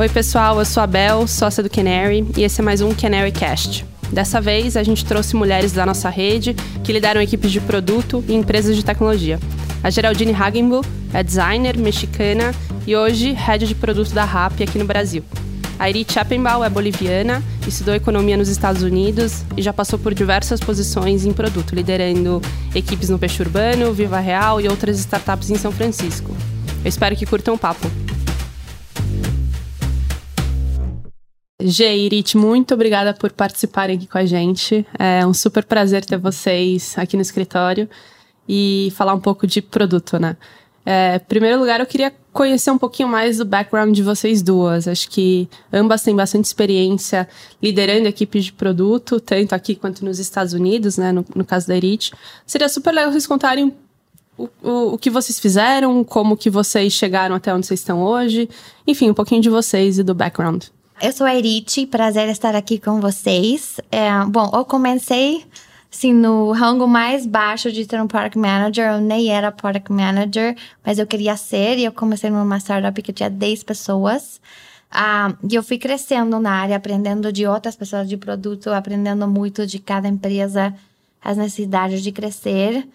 Oi, pessoal, eu sou a Bel, sócia do Canary, e esse é mais um Canary Cast. Dessa vez, a gente trouxe mulheres da nossa rede que lideram equipes de produto e empresas de tecnologia. A Geraldine Hagenbu é designer mexicana e hoje head de produto da RAP aqui no Brasil. A Irit Chappenbaum é boliviana, estudou economia nos Estados Unidos e já passou por diversas posições em produto, liderando equipes no Peixe Urbano, Viva Real e outras startups em São Francisco. Eu espero que curtam o papo. Gê e Irit, muito obrigada por participarem aqui com a gente. É um super prazer ter vocês aqui no escritório e falar um pouco de produto, né? É, em primeiro lugar, eu queria conhecer um pouquinho mais do background de vocês duas. Acho que ambas têm bastante experiência liderando equipes de produto, tanto aqui quanto nos Estados Unidos, né? No, no caso da Erit. Seria super legal vocês contarem o, o, o, que vocês fizeram, como que vocês chegaram até onde vocês estão hoje. Enfim, um pouquinho de vocês e do background. Eu sou a Erit, prazer estar aqui com vocês. É, bom, eu comecei assim, no rango mais baixo de ter um product manager. Eu nem era product manager, mas eu queria ser. E eu comecei numa startup que tinha 10 pessoas. Ah, e eu fui crescendo na área, aprendendo de outras pessoas de produto, aprendendo muito de cada empresa, as necessidades de crescer.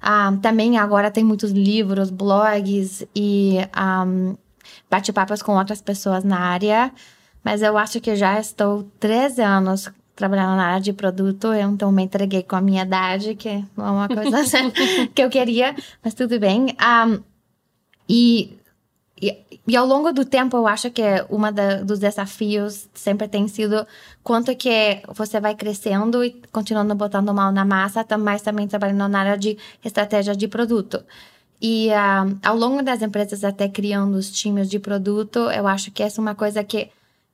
Ah, também agora tem muitos livros, blogs e um, ah, bate-papos com outras pessoas na área. Mas eu acho que já estou 13 anos trabalhando na área de produto, eu então me entreguei com a minha idade, que não é uma coisa que eu queria, mas tudo bem. Um, e, e, e, ao longo do tempo, eu acho que uma dos desafios sempre tem sido quanto que você vai crescendo e continuando botando mal na massa, mas também trabalhando na área de estratégia de produto. E um, ao longo das empresas, até criando os times de produto, eu acho que essa é uma coisa que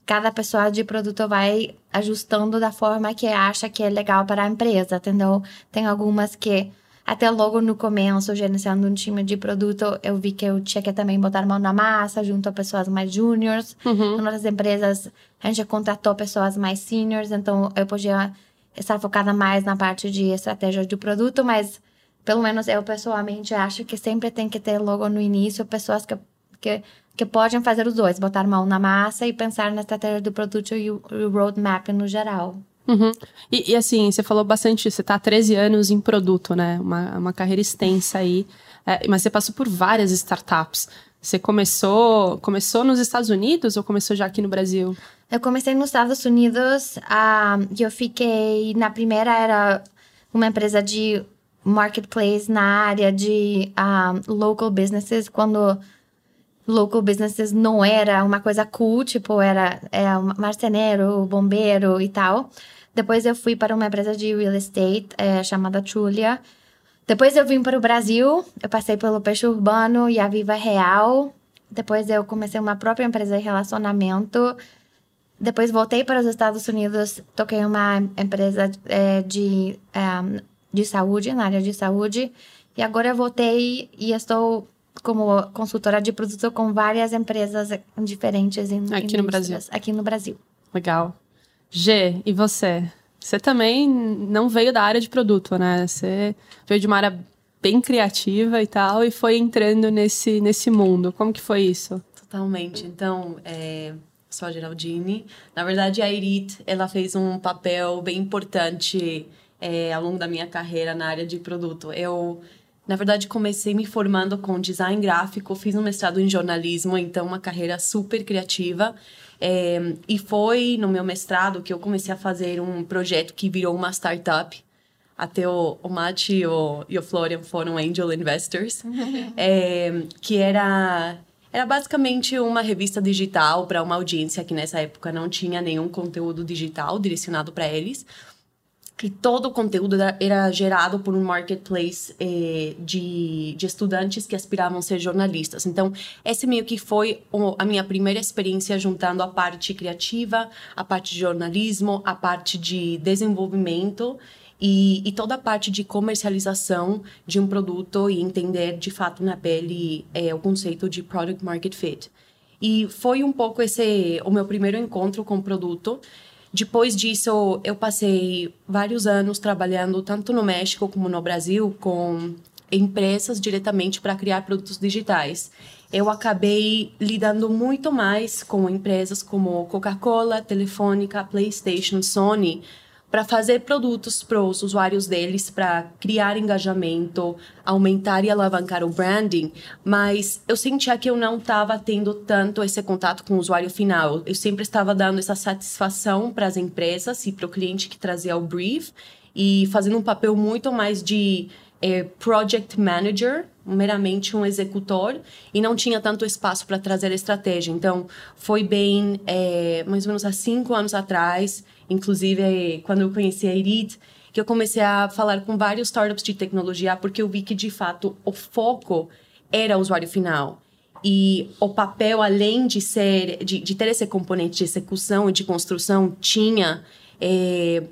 cada pessoa de produto vai ajustando da forma que acha que é legal para a empresa, entendeu? Tem algumas que até logo no começo, gerenciando um time de produto, eu vi que eu tinha que também botar a mão na massa junto a pessoas mais juniors. Uhum. Em outras empresas, a gente contratou pessoas mais seniors, então eu podia estar focada mais na parte de estratégia de produto, mas pelo menos eu pessoalmente acho que sempre tem que ter logo no início pessoas que, que que podem fazer os dois, botar mão na massa e pensar na estratégia do produto e o, o roadmap no geral. Uhum. E, e, assim, você falou bastante, você está há 13 anos em produto, né? Uma, uma carreira extensa aí. É, mas você passou por várias startups. Você começou, começou nos Estados Unidos ou começou já aqui no Brasil? Eu comecei nos Estados Unidos uh, e eu fiquei. Na primeira era uma empresa de marketplace na área de uh, local businesses, quando local businesses não era uma coisa cool, tipo, era é, marceneiro, bombeiro e tal. Depois eu fui para uma empresa de real estate é, chamada Julia. Depois eu vim para o Brasil, eu passei pelo Peixe Urbano e a Viva Real. Depois eu comecei uma própria empresa de relacionamento. Depois voltei para os Estados Unidos, toquei uma empresa é, de, é, de saúde, na área de saúde. E agora eu voltei e estou como consultora de produto com várias empresas diferentes em, aqui no Brasil. Aqui no Brasil. Legal. G, e você? Você também não veio da área de produto, né? Você veio de uma área bem criativa e tal e foi entrando nesse nesse mundo. Como que foi isso? Totalmente. Então, é, sou a Geraldine. Na verdade, a Irit, ela fez um papel bem importante é, ao longo da minha carreira na área de produto. Eu na verdade, comecei me formando com design gráfico, fiz um mestrado em jornalismo, então uma carreira super criativa. É, e foi no meu mestrado que eu comecei a fazer um projeto que virou uma startup. Até o, o Mati e o, e o Florian foram angel investors, é, que era era basicamente uma revista digital para uma audiência que nessa época não tinha nenhum conteúdo digital direcionado para eles que todo o conteúdo era, era gerado por um marketplace eh, de, de estudantes que aspiravam a ser jornalistas. Então, esse meio que foi o, a minha primeira experiência juntando a parte criativa, a parte de jornalismo, a parte de desenvolvimento e, e, toda a parte de comercialização de um produto e entender de fato na pele é, o conceito de product market fit. E foi um pouco esse o meu primeiro encontro com o produto. Depois disso, eu passei vários anos trabalhando tanto no México como no Brasil com empresas diretamente para criar produtos digitais. eu acabei lidando muito mais com empresas como Coca-Cola, Telefônica, PlayStation, Sony, para fazer produtos para os usuários deles, para criar engajamento, aumentar e alavancar o branding, mas eu sentia que eu não estava tendo tanto esse contato com o usuário final. Eu sempre estava dando essa satisfação para as empresas e para o cliente que trazia o brief e fazendo um papel muito mais de é, project manager, meramente um executor, e não tinha tanto espaço para trazer estratégia. Então, foi bem, é, mais ou menos há cinco anos atrás, inclusive é, quando eu conheci a Irit, que eu comecei a falar com vários startups de tecnologia, porque eu vi que, de fato, o foco era o usuário final. E o papel, além de ser, de, de ter esse componente de execução e de construção, tinha é,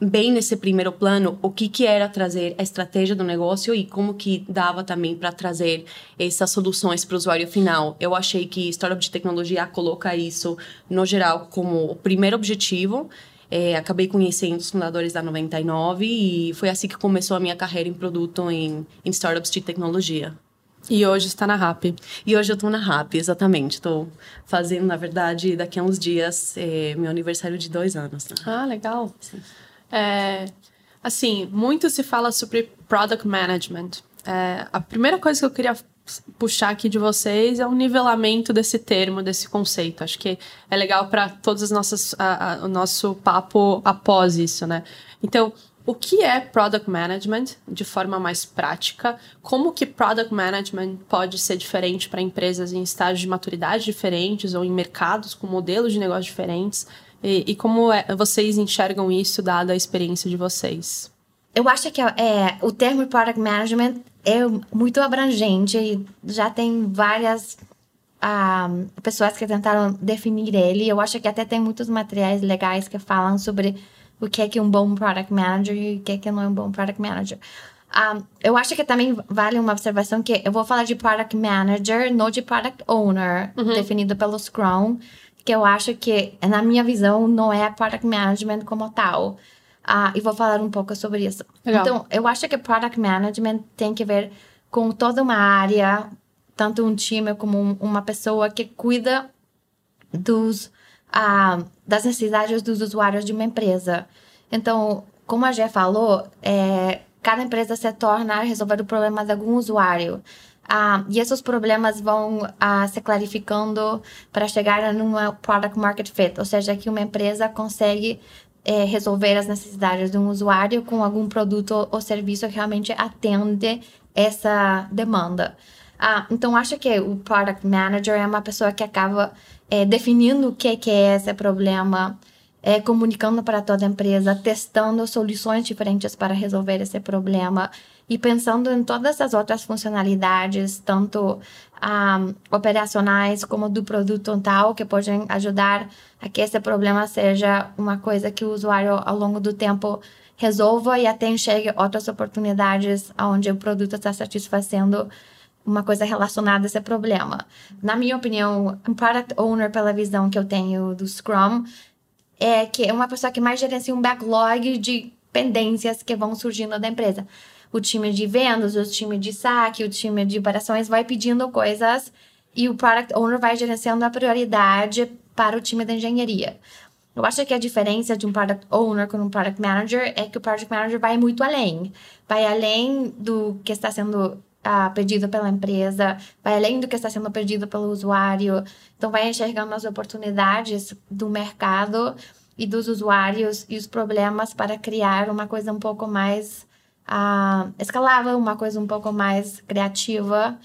bem nesse primeiro plano o que que era trazer a estratégia do negócio e como que dava também para trazer essas soluções para o usuário final. Eu achei que startup de tecnologia coloca isso no geral como o primeiro objetivo. É, acabei conhecendo os fundadores da 99 e foi assim que começou a minha carreira em produto em, em startups de tecnologia. E hoje está na RAP. E hoje eu estou na RAP, exatamente. Estou fazendo, na verdade, daqui a uns dias, é, meu aniversário de dois anos. Né? Ah, legal. É, assim, muito se fala sobre product management. É, a primeira coisa que eu queria puxar aqui de vocês é o nivelamento desse termo, desse conceito. Acho que é legal para todos as nossas, a, a, o nosso papo após isso, né? Então, o que é product management de forma mais prática? Como que product management pode ser diferente para empresas em estágios de maturidade diferentes ou em mercados com modelos de negócio diferentes? E, e como é, vocês enxergam isso, dada a experiência de vocês? Eu acho que é, o termo product management é muito abrangente e já tem várias ah, pessoas que tentaram definir ele. Eu acho que até tem muitos materiais legais que falam sobre o que é que é um bom product manager e o que é que não é um bom product manager. Um, ah, eu acho que também vale uma observação que eu vou falar de product manager, não de product owner, uhum. definido pelo Scrum que eu acho que, na minha visão, não é product management como tal. Uh, e vou falar um pouco sobre isso. Legal. Então, eu acho que product management tem que ver com toda uma área, tanto um time como um, uma pessoa que cuida dos, uh, das necessidades dos usuários de uma empresa. Então, como a Gé falou, é, cada empresa se torna a resolver o problema de algum usuário. Ah, e esses problemas vão ah, se clarificando para chegar numa product market fit, ou seja, que uma empresa consegue é, resolver as necessidades de um usuário com algum produto ou serviço que realmente atende essa demanda. Ah, então, acho que o product manager é uma pessoa que acaba é, definindo o que, que é esse problema, é, comunicando para toda a empresa, testando soluções diferentes para resolver esse problema e pensando em todas as outras funcionalidades, tanto um, ah, operacionais como do produto tal, que podem ajudar a que esse problema seja uma coisa que o usuário, ao longo do tempo, resolva e até enxergue outras oportunidades onde o produto está satisfazendo uma coisa relacionada a esse problema. Na minha opinião, um product owner, pela visão que eu tenho do Scrum, é que é uma pessoa que mais gerencia um backlog de pendências que vão surgindo da empresa o time de vendas, o time de saque, o time de operações vai pedindo coisas e o product owner vai gerenciando a prioridade para o time da engenharia. Eu acho que a diferença de um product owner com um product manager é que o product manager vai muito além. Vai além do que está sendo uh, pedido pela empresa, vai além do que está sendo pedido pelo usuário. Então, vai enxergando as oportunidades do mercado e dos usuários e os problemas para criar uma coisa um pouco mais uh, escalável, uma coisa um pouco mais criativa.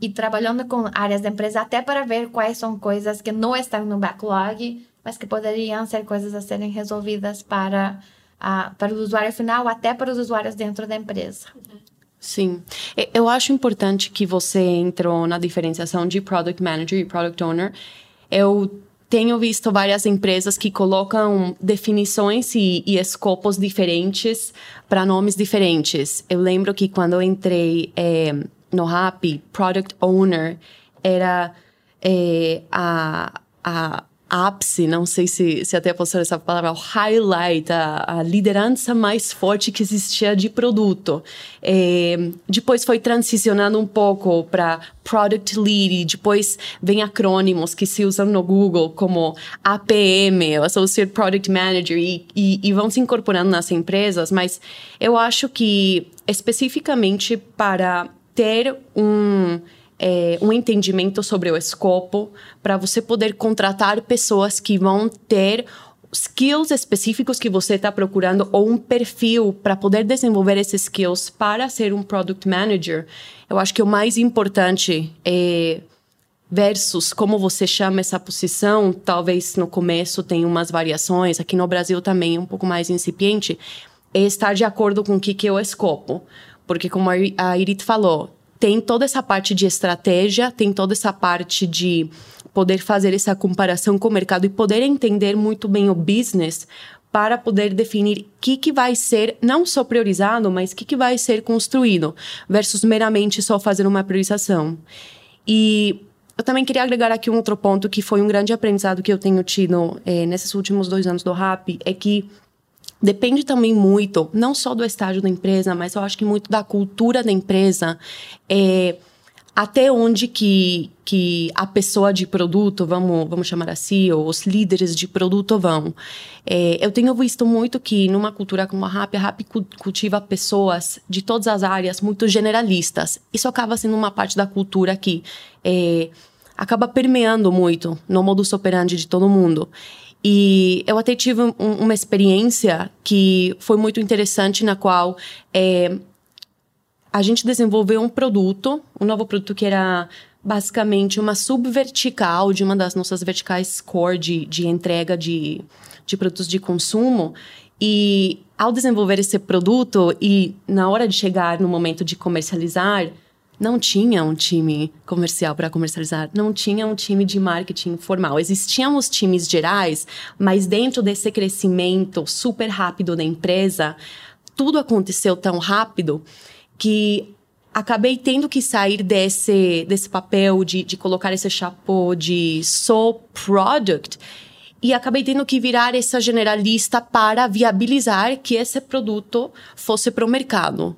E trabalhando com áreas da empresa até para ver quais são coisas que não estão no backlog, mas que poderiam ser coisas a serem resolvidas para, para o usuário final, até para os usuários dentro da empresa. Sim. Eu acho importante que você entrou na diferenciação de Product Manager e Product Owner. Eu tenho visto várias empresas que colocam definições e, e escopos diferentes para nomes diferentes. Eu lembro que quando eu entrei é, no Rappi, Product Owner era é, a, a ápice, não sei se, se até posso essa palavra, o highlight, a, a, liderança mais forte que existia de produto. É, depois foi transicionando um pouco para Product Lead, depois vem acrônimos que se usam no Google como APM, Associate Product Manager, e, e, e vão se incorporando nas empresas, mas eu acho que especificamente para ter um é, um entendimento sobre o escopo para você poder contratar pessoas que vão ter skills específicos que você está procurando ou um perfil para poder desenvolver esses skills para ser um product manager. Eu acho que o mais importante é versus como você chama essa posição, talvez no começo tenha umas variações, aqui no Brasil também um pouco mais incipiente, é estar de acordo com o que, que é o escopo. Porque como a Irit falou, tem toda essa parte de estratégia, tem toda essa parte de poder fazer essa comparação com o mercado e poder entender muito bem o business para poder definir o que, que vai ser não só priorizado, mas o que, que vai ser construído, versus meramente só fazer uma priorização. E eu também queria agregar aqui um outro ponto que foi um grande aprendizado que eu tenho tido é, nesses últimos dois anos do RAP, é que Depende também muito, não só do estágio da empresa, mas eu acho que muito da cultura da empresa. É, até onde que, que a pessoa de produto, vamos, vamos chamar assim, ou os líderes de produto vão. É, eu tenho visto muito que numa cultura como a RAP, a RAP cultiva pessoas de todas as áreas muito generalistas. Isso acaba sendo uma parte da cultura que é, acaba permeando muito no modus operandi de todo mundo. E eu até tive um, uma experiência que foi muito interessante, na qual é, a gente desenvolveu um produto, um novo produto que era basicamente uma subvertical de uma das nossas verticais core de, de entrega de, de produtos de consumo. E ao desenvolver esse produto e na hora de chegar no momento de comercializar, não tinha um time comercial para comercializar, não tinha um time de marketing formal. Existiam os times gerais, mas dentro desse crescimento super rápido da empresa, tudo aconteceu tão rápido que acabei tendo que sair desse, desse papel de, de colocar esse chapéu de só product e acabei tendo que virar essa generalista para viabilizar que esse produto fosse para o mercado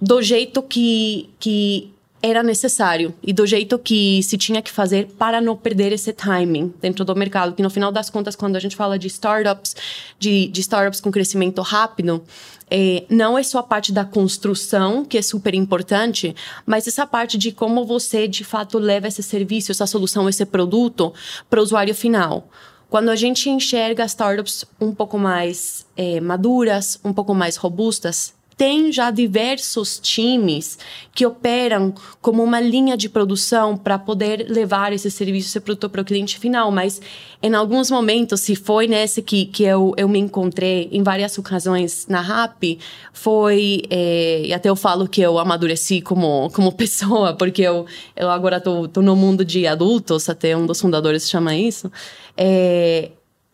do jeito que, que era necessário e do jeito que se tinha que fazer para não perder esse timing dentro do mercado. Que no final das contas, quando a gente fala de startups, de, de startups com crescimento rápido, é, não é só a parte da construção, que é super importante, mas essa parte de como você de fato leva esse serviço, essa solução, esse produto para o usuário final. Quando a gente enxerga startups um pouco mais é, maduras, um pouco mais robustas, tem já diversos times que operam como uma linha de produção para poder levar esse serviço, esse produto para o cliente final. Mas em alguns momentos, se foi nesse que, que eu, eu me encontrei em várias ocasiões na RAP, foi. É, e até eu falo que eu amadureci como, como pessoa, porque eu, eu agora estou no mundo de adultos, até um dos fundadores chama isso. É,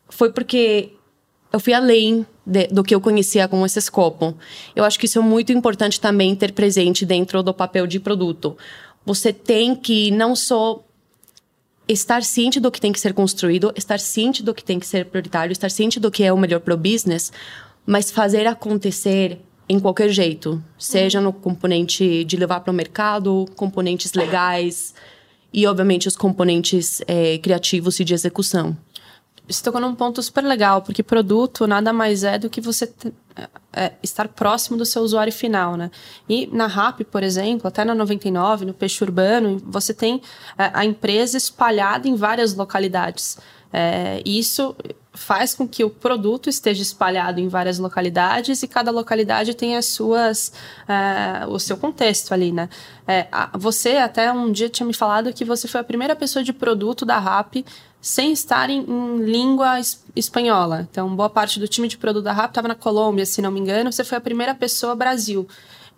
foi porque eu fui além de, do que eu conhecia com esse escopo. Eu acho que isso é muito importante também ter presente dentro do papel de produto. Você tem que não só estar ciente do que tem que ser construído, estar ciente do que tem que ser prioritário, estar ciente do que é o melhor para o business, mas fazer acontecer em qualquer jeito, seja no componente de levar para o mercado, componentes legais e, obviamente, os componentes é, criativos e de execução você tocou num ponto super legal, porque produto nada mais é do que você é, é, estar próximo do seu usuário final, né? E na RAP, por exemplo, até na 99, no Peixe Urbano, você tem é, a empresa espalhada em várias localidades. É, isso faz com que o produto esteja espalhado em várias localidades e cada localidade tem as suas uh, o seu contexto ali, né? É, você até um dia tinha me falado que você foi a primeira pessoa de produto da RAP sem estar em, língua es, espanhola. Então, boa parte do time de produto da RAP estava na Colômbia, se não me engano. Você foi a primeira pessoa Brasil.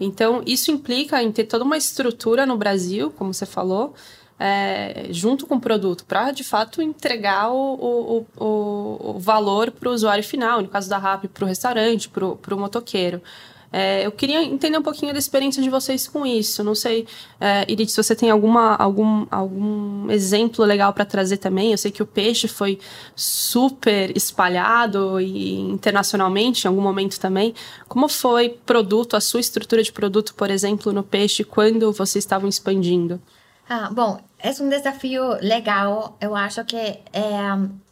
Então, isso implica em ter toda uma estrutura no Brasil, como você falou, é, junto com o produto, para de fato entregar o, o, o, o valor para o usuário final, no caso da RAP, para o restaurante, para o motoqueiro. É, eu queria entender um pouquinho da experiência de vocês com isso. Não sei, é, Irit, se você tem alguma, algum, algum exemplo legal para trazer também. Eu sei que o peixe foi super espalhado e internacionalmente em algum momento também. Como foi produto, a sua estrutura de produto, por exemplo, no peixe, quando vocês estavam expandindo? Ah, bom, é um desafio legal. Eu acho que é,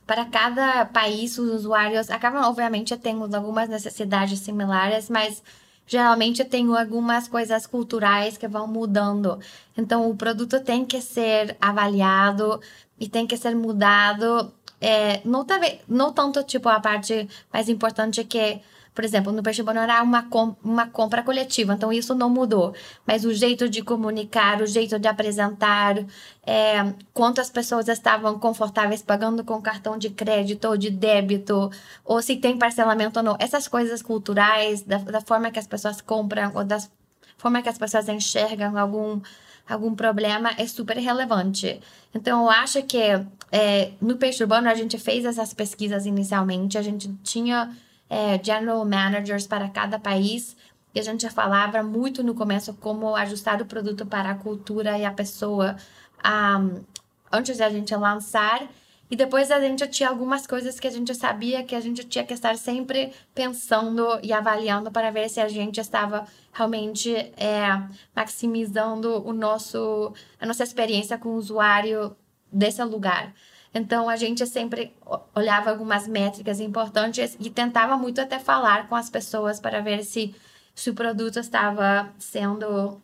para cada país, os usuários acabam, obviamente, tendo algumas necessidades similares, mas geralmente tem algumas coisas culturais que vão mudando. Então, o produto tem que ser avaliado e tem que ser mudado. É, não, não tanto, tipo, a parte mais importante que por exemplo, no Peixe Bom era uma, com, uma compra coletiva, então isso não mudou. Mas o jeito de comunicar, o jeito de apresentar, é, quantas pessoas estavam confortáveis pagando com cartão de crédito ou de débito, ou se tem parcelamento ou não. Essas coisas culturais, da, da forma que as pessoas compram, ou da forma que as pessoas enxergam algum algum problema é super relevante. Então, eu acho que é, no Peixe Urbano a gente fez essas pesquisas inicialmente, a gente tinha é, general managers para cada país. E a gente falava muito no começo como ajustar o produto para a cultura e a pessoa um, antes da gente lançar. E depois a gente tinha algumas coisas que a gente sabia que a gente tinha que estar sempre pensando e avaliando para ver se a gente estava realmente é, maximizando o nosso, a nossa experiência com o usuário desse lugar. Então a gente sempre olhava algumas métricas importantes e tentava muito até falar com as pessoas para ver se, se o produto estava sendo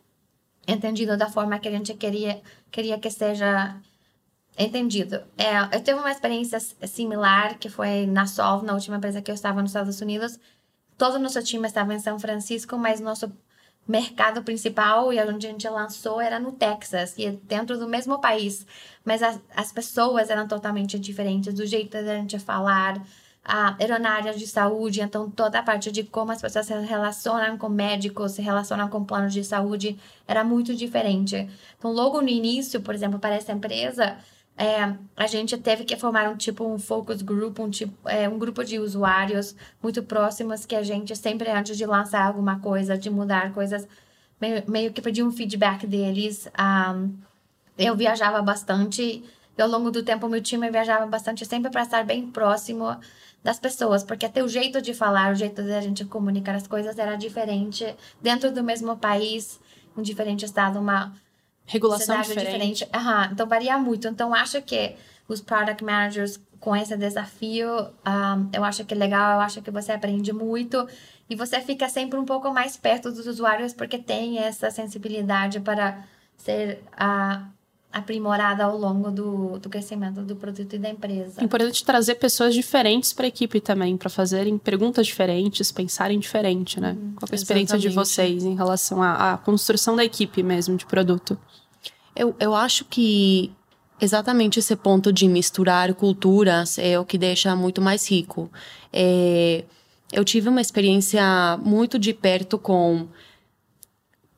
entendido da forma que a gente queria, queria que seja entendido. É, eu tive uma experiência similar que foi na Solve, na última empresa que eu estava nos Estados Unidos. Todo o nosso time estava em São Francisco, mas nosso mercado principal e onde a gente lançou era no Texas, e dentro do mesmo país. Mas as, as pessoas eram totalmente diferentes, do jeito da gente falar, a, área de saúde, então toda a parte de como as pessoas se relacionam com médicos, se relacionam com planos de saúde, era muito diferente. Então, logo no início, por exemplo, para essa empresa, é, a gente teve que formar um tipo um focus group, um tipo é, um grupo de usuários muito próximos que a gente sempre antes de lançar alguma coisa, de mudar coisas, meio, meio que pedir um feedback deles. Um, eu viajava bastante e ao longo do tempo meu time viajava bastante sempre para estar bem próximo das pessoas, porque até o jeito de falar, o jeito de a gente comunicar as coisas era diferente dentro do mesmo país, um diferente estado, uma regulação diferente. diferente. Uhum, então varia muito. Então acho que os product managers com esse desafio, um, eu acho que é legal, eu acho que você aprende muito e você fica sempre um pouco mais perto dos usuários porque tem essa sensibilidade para ser uh, aprimorada ao longo do, do crescimento do produto e da empresa. É importante trazer pessoas diferentes para a equipe também, para fazerem perguntas diferentes, pensarem diferente, né? Hum, Qual é a experiência de vocês em relação à, à construção da equipe mesmo de produto? Eu, eu acho que exatamente esse ponto de misturar culturas é o que deixa muito mais rico. É, eu tive uma experiência muito de perto com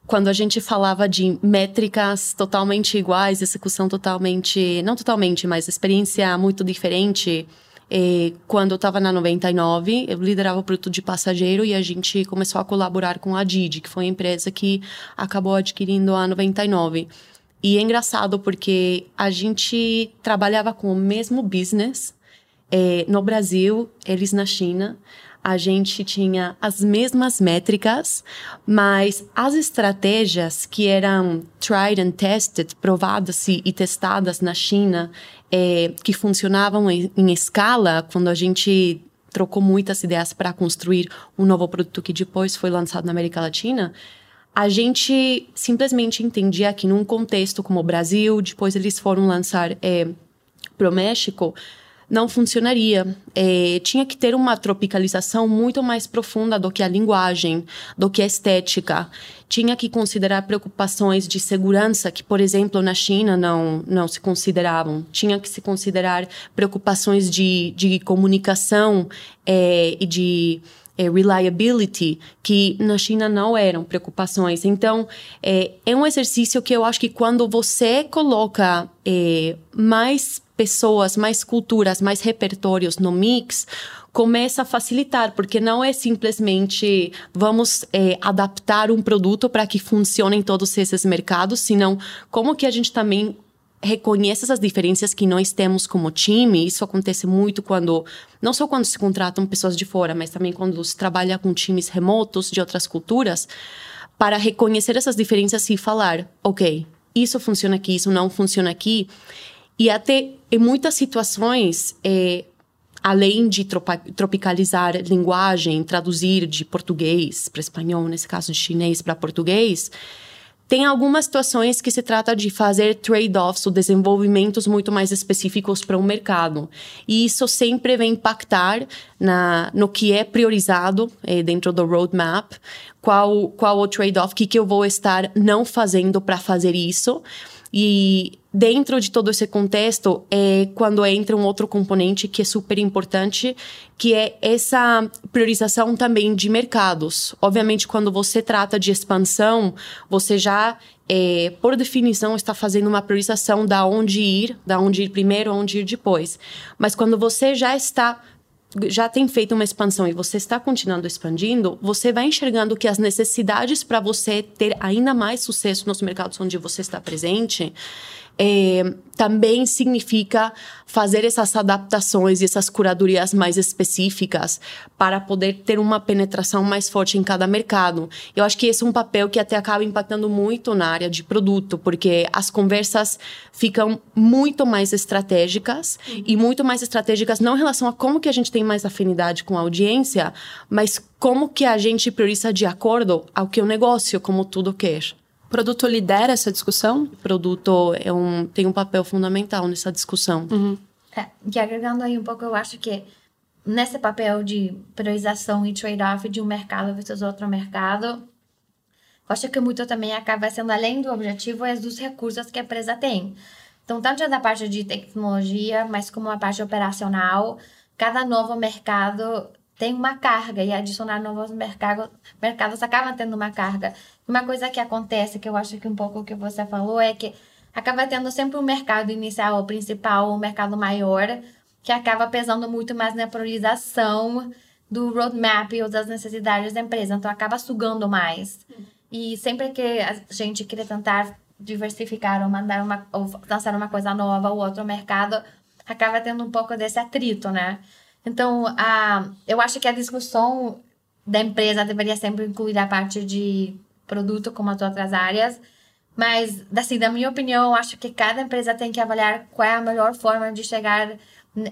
quando a gente falava de métricas totalmente iguais, execução totalmente, não totalmente, mas experiência muito diferente. É, quando eu estava na 99, eu liderava o produto de passageiro e a gente começou a colaborar com a Didi, que foi a empresa que acabou adquirindo a 99. E é engraçado porque a gente trabalhava com o mesmo business é, no Brasil, eles na China. A gente tinha as mesmas métricas, mas as estratégias que eram tried and tested, provadas e, testadas na China, é, que funcionavam em, em escala, quando a gente trocou muitas ideias para construir um novo produto que depois foi lançado na América Latina, a gente simplesmente entendia que num contexto como o Brasil, depois eles foram lançar é, para o México, não funcionaria. É, tinha que ter uma tropicalização muito mais profunda do que a linguagem, do que a estética. Tinha que considerar preocupações de segurança que, por exemplo, na China não, não se consideravam. Tinha que se considerar preocupações de, de comunicação é, e de é, reliability, que na China não eram preocupações. Então, é, é um exercício que eu acho que quando você coloca é, mais pessoas, mais culturas, mais repertórios no mix, começa a facilitar, porque não é simplesmente vamos é, adaptar um produto para que funcione em todos esses mercados, senão como que a gente também reconhece essas diferenças que nós temos como time. Isso acontece muito quando, não só quando se contratam pessoas de fora, mas também quando se trabalha com times remotos de outras culturas, para reconhecer essas diferenças e falar, ok, isso funciona aqui, isso não funciona aqui. E até em muitas situações, é, além de tropicalizar linguagem, traduzir de português para espanhol, nesse caso de chinês para português, tem algumas situações que se trata de fazer trade-offs ou desenvolvimentos muito mais específicos para o um mercado. E isso sempre vai impactar na, no que é priorizado eh, dentro do roadmap, qual, qual o trade-off, o que, que eu vou estar não fazendo para fazer isso. E dentro de todo esse contexto é quando entra um outro componente que é super importante, que é essa priorização também de mercados. Obviamente, quando você trata de expansão, você já é, por definição, está fazendo uma priorização da onde ir, da onde ir primeiro, onde ir depois. Mas quando você já está já tem feito uma expansão e você está continuando expandindo, você vai enxergando que as necessidades para você ter ainda mais sucesso nos mercados onde você está presente é, também significa fazer essas adaptações e essas curadorias mais específicas para poder ter uma penetração mais forte em cada mercado. Eu acho que esse é um papel que até acaba impactando muito na área de produto, porque as conversas ficam muito mais estratégicas uhum. e muito mais estratégicas não em relação a como que a gente tem mais afinidade com a audiência, mas como que a gente prioriza de acordo ao que o negócio, como tudo quer. O produto lidera essa discussão? O produto é um, tem um papel fundamental nessa discussão. Uhum. É, e agregando aí um pouco, eu acho que nesse papel de priorização e trade-off de um mercado versus outro mercado, eu acho que muito também acaba sendo além do objetivo é dos recursos que a empresa tem. Então, tanto da parte de tecnologia, mas como a parte operacional, cada novo mercado tem uma carga e adicionar novos mercados, mercados acaba tendo uma carga. Uma coisa que acontece, que eu acho que um pouco o que você falou, é que acaba tendo sempre um mercado inicial, o principal, um mercado maior, que acaba pesando muito mais na priorização do roadmap ou das necessidades da empresa. Então, acaba sugando mais. E sempre que a gente queria tentar diversificar ou mandar uma ou lançar uma coisa nova ou outro mercado, acaba tendo um pouco desse atrito, né? Então, a, eu acho que a discussão da empresa deveria sempre incluir a parte de produto como as outras áreas. Mas, assim, da minha opinião, acho que cada empresa tem que avaliar qual é a melhor forma de chegar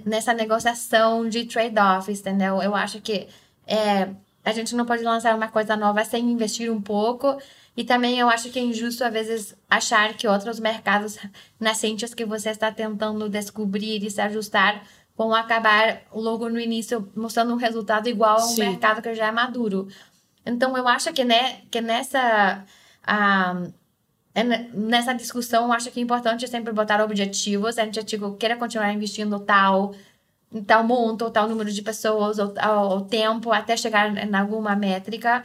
nessa negociação de trade-offs, entendeu? Eu acho que é, a gente não pode lançar uma coisa nova sem investir um pouco. E também eu acho que é injusto, às vezes, achar que outros mercados nascentes que você está tentando descobrir e se ajustar vão acabar logo no início mostrando um resultado igual a um Sim. mercado que já é maduro. Então, eu acho que, né, que nessa, ah, nessa discussão, eu acho que é importante sempre botar objetivos. A gente tipo, queira continuar investindo tal, tal monto, ou tal número de pessoas, ou, ou tempo, até chegar em alguma métrica.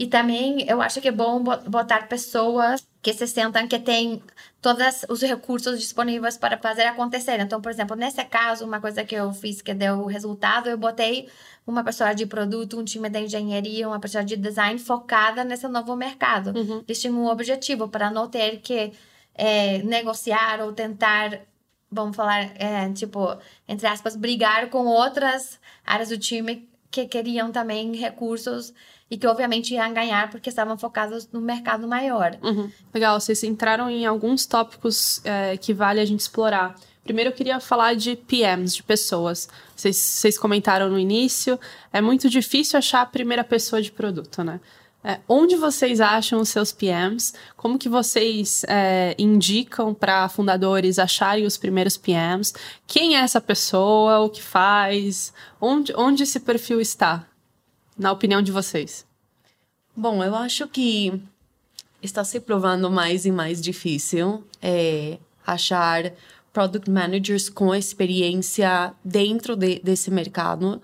E também eu acho que é bom botar pessoas que se sentam que têm todos os recursos disponíveis para fazer acontecer. Então, por exemplo, nesse caso, uma coisa que eu fiz que deu resultado, eu botei uma pessoa de produto, um time de engenharia, uma pessoa de design focada nesse novo mercado. Uhum. Eles tinham um objetivo para não ter que é, negociar ou tentar, vamos falar, é, tipo, entre aspas, brigar com outras áreas do time que queriam também recursos e que obviamente iam ganhar porque estavam focados no mercado maior. Uhum. Legal, vocês entraram em alguns tópicos é, que vale a gente explorar. Primeiro eu queria falar de PMs, de pessoas. Vocês, vocês comentaram no início, é muito difícil achar a primeira pessoa de produto, né? É, onde vocês acham os seus PMs? Como que vocês é, indicam para fundadores acharem os primeiros PMs? Quem é essa pessoa? O que faz? Onde, onde esse perfil está? Na opinião de vocês? Bom, eu acho que está se provando mais e mais difícil é, achar product managers com experiência dentro de, desse mercado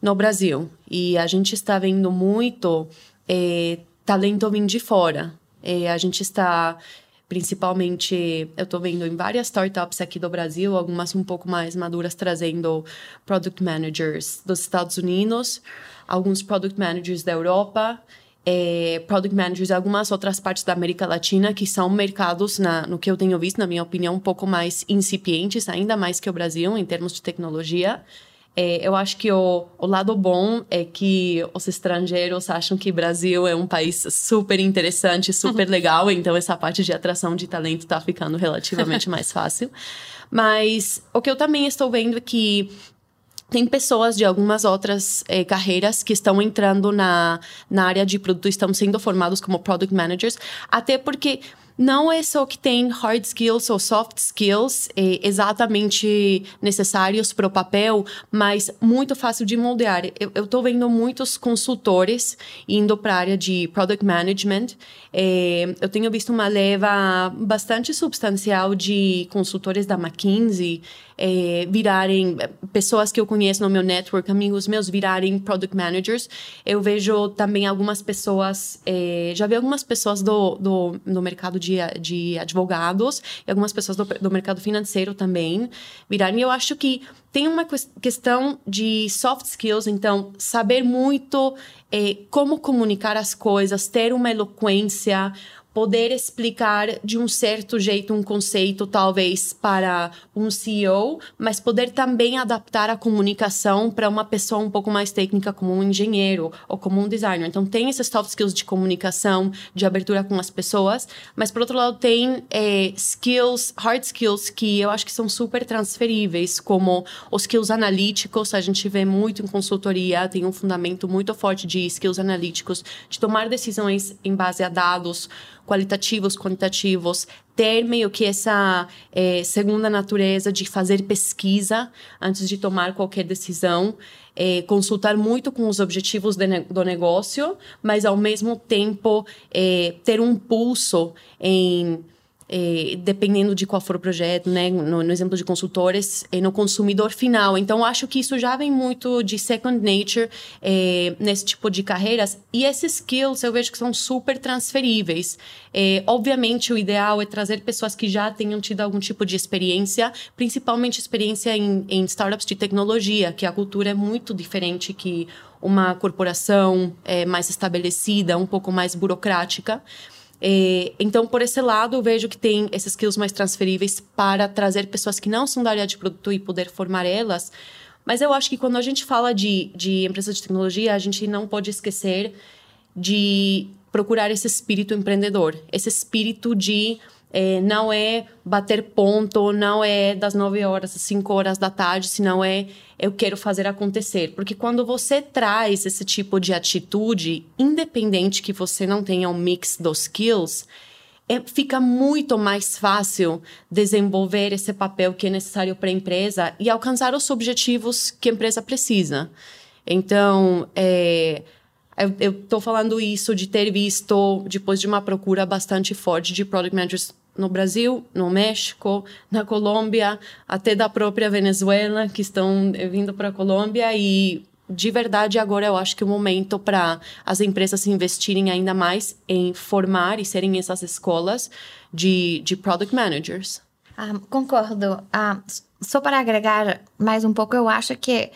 no Brasil. E a gente está vendo muito é, talento vindo de fora. É, a gente está principalmente eu estou vendo em várias startups aqui do Brasil, algumas um pouco mais maduras trazendo product managers dos Estados Unidos, alguns product managers da Europa, é, product managers de algumas outras partes da América Latina, que são mercados, na, no que eu tenho visto, na minha opinião, um pouco mais incipientes, ainda mais que o Brasil, em termos de tecnologia. É, eu acho que o, o lado bom é que os estrangeiros acham que Brasil é um país super interessante, super legal, então essa parte de atração de talento está ficando relativamente mais fácil. Mas o que eu também estou vendo é que tem pessoas de algumas outras eh, carreiras que estão entrando na, na área de produto, estão sendo formados como product managers, até porque não é só que tem hard skills ou soft skills eh, exatamente necessários para o papel, mas muito fácil de moldear. Eu estou vendo muitos consultores indo para a área de product management. Eh, eu tenho visto uma leva bastante substancial de consultores da McKinsey eh, virarem pessoas que eu conheço no meu network, amigos meus, virarem product managers. Eu vejo também algumas pessoas, eh, já vi algumas pessoas do, do, do mercado de de, advogados e algumas pessoas do, do mercado financeiro também viraram. E eu acho que tem uma questão de soft skills, então, saber muito eh, como comunicar as coisas, ter uma eloquência, poder explicar de um certo jeito um conceito, talvez para um CEO, mas poder também adaptar a comunicação para uma pessoa um pouco mais técnica, como um engenheiro ou como um designer. Então, tem esses soft skills de comunicação, de abertura com as pessoas, mas, por outro lado, tem é, skills, hard skills, que eu acho que são super transferíveis, como os skills analíticos, a gente vê muito em consultoria, tem um fundamento muito forte de skills analíticos, de tomar decisões em base a dados, qualitativos, quantitativos, ter meio que essa é, segunda natureza de fazer pesquisa antes de tomar qualquer decisão, é, consultar muito com os objetivos de, do negócio, mas ao mesmo tempo é, ter um pulso em eh, dependendo de qual for o projeto, né? No, no, exemplo de consultores, eh, no consumidor final. Então, acho que isso já vem muito de second nature eh, nesse tipo de carreiras. E esses skills eu vejo que são super transferíveis. Eh, obviamente, o ideal é trazer pessoas que já tenham tido algum tipo de experiência, principalmente experiência em, em startups de tecnologia, que a cultura é muito diferente que uma corporação eh, mais estabelecida, um pouco mais burocrática. É, então, por esse lado, eu vejo que tem esses skills mais transferíveis para trazer pessoas que não são da área de produto e poder formar elas. Mas eu acho que quando a gente fala de, de empresas de tecnologia, a gente não pode esquecer de procurar esse espírito empreendedor, esse espírito de é, não é bater ponto, não é das 9 horas às 5 horas da tarde, senão é eu quero fazer acontecer. Porque quando você traz esse tipo de atitude, independente que você não tenha um mix dos skills, é, fica muito mais fácil desenvolver esse papel que é necessário para a empresa e alcançar os objetivos que a empresa precisa. Então, é, eu estou falando isso de ter visto, depois de uma procura bastante forte de product managers no Brasil, no México, na Colômbia, até da própria Venezuela, que estão vindo para a Colômbia e de verdade agora eu acho que é o momento para as empresas investirem ainda mais em formar e serem essas escolas de, de product managers. Ah, concordo. Ah, só para agregar mais um pouco, eu acho que